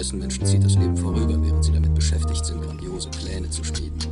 meisten Menschen zieht das Leben vorüber, während sie damit beschäftigt sind, grandiose Pläne zu schmieden.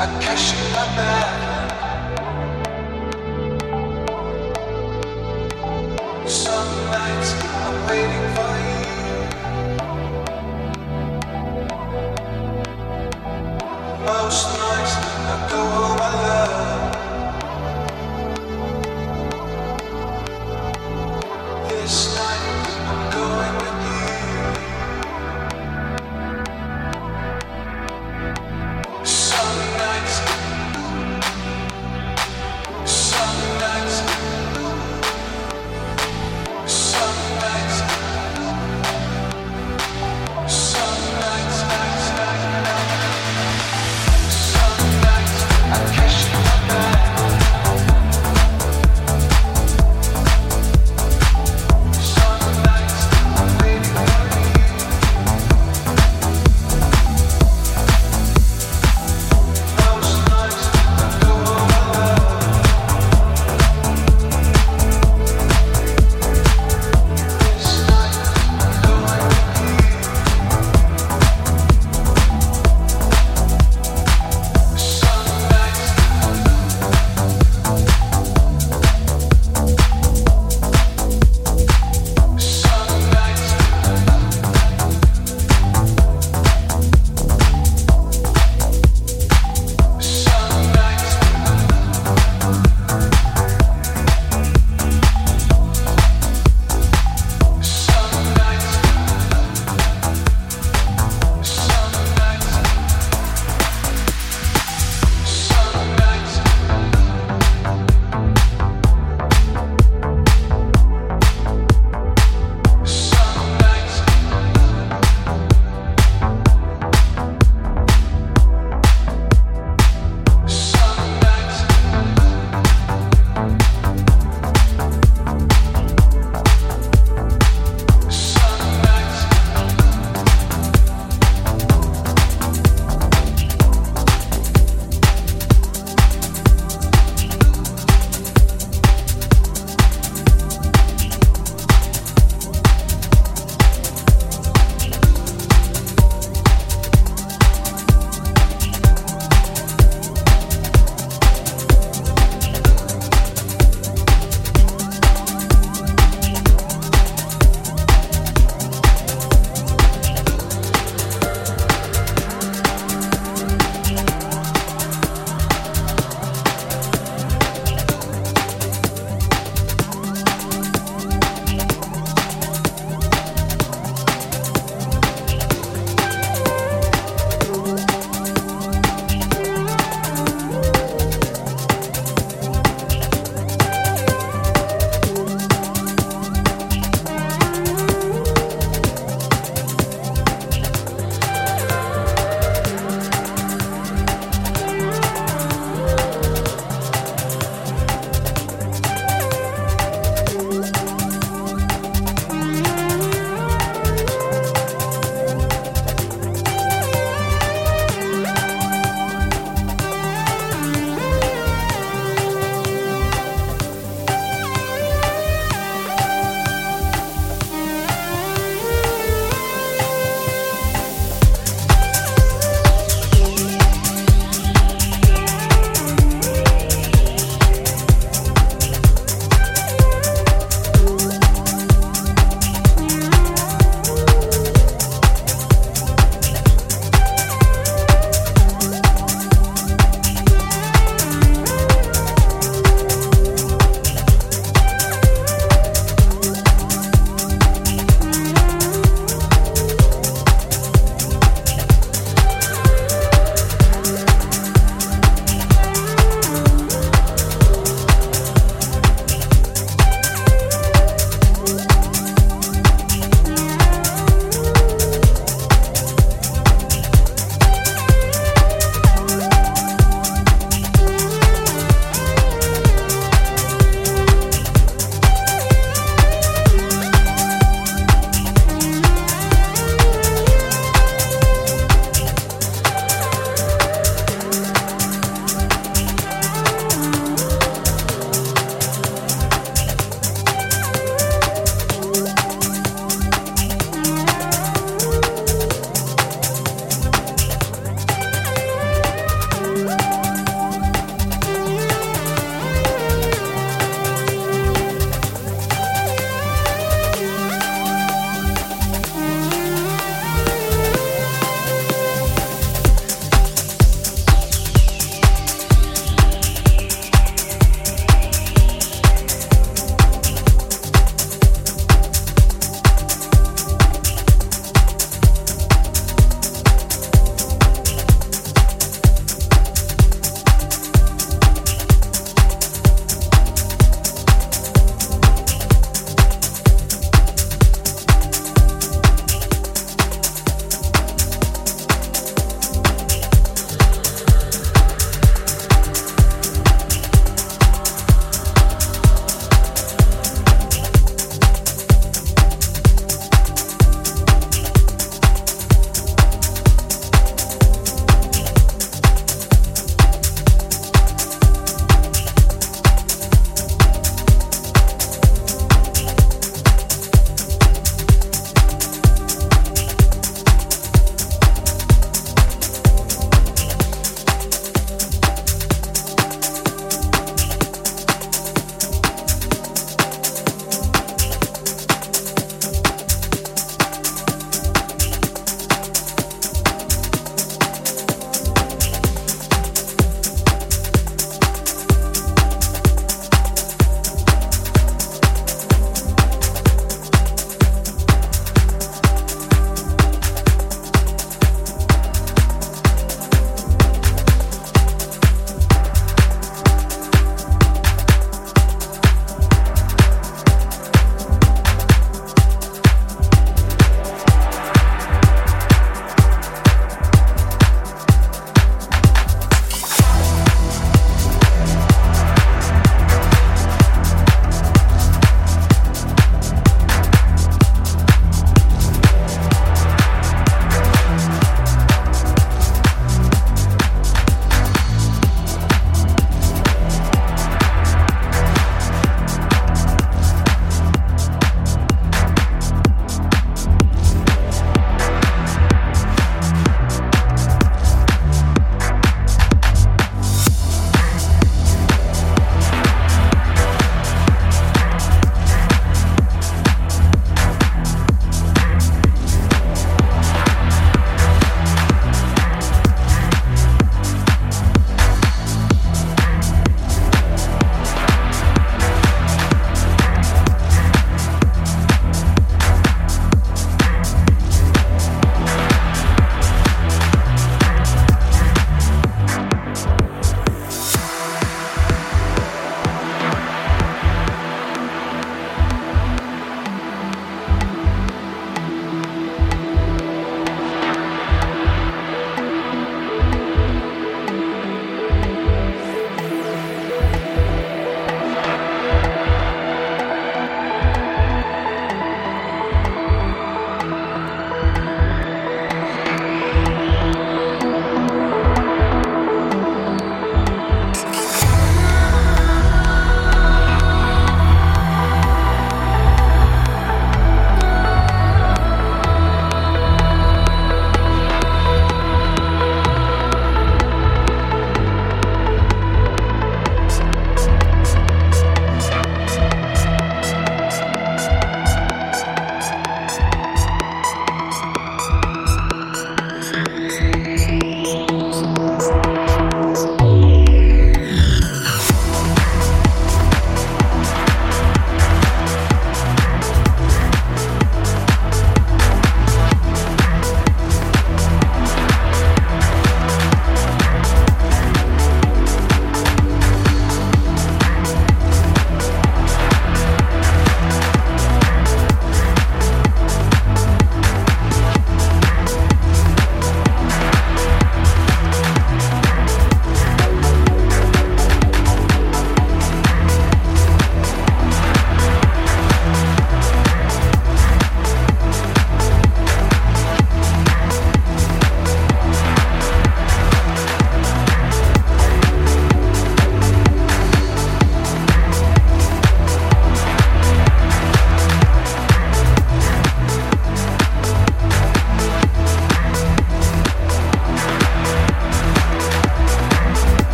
I cash in my bag.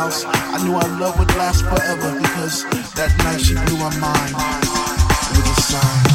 house. I knew our love would last forever because that night she blew my mind. with a sign.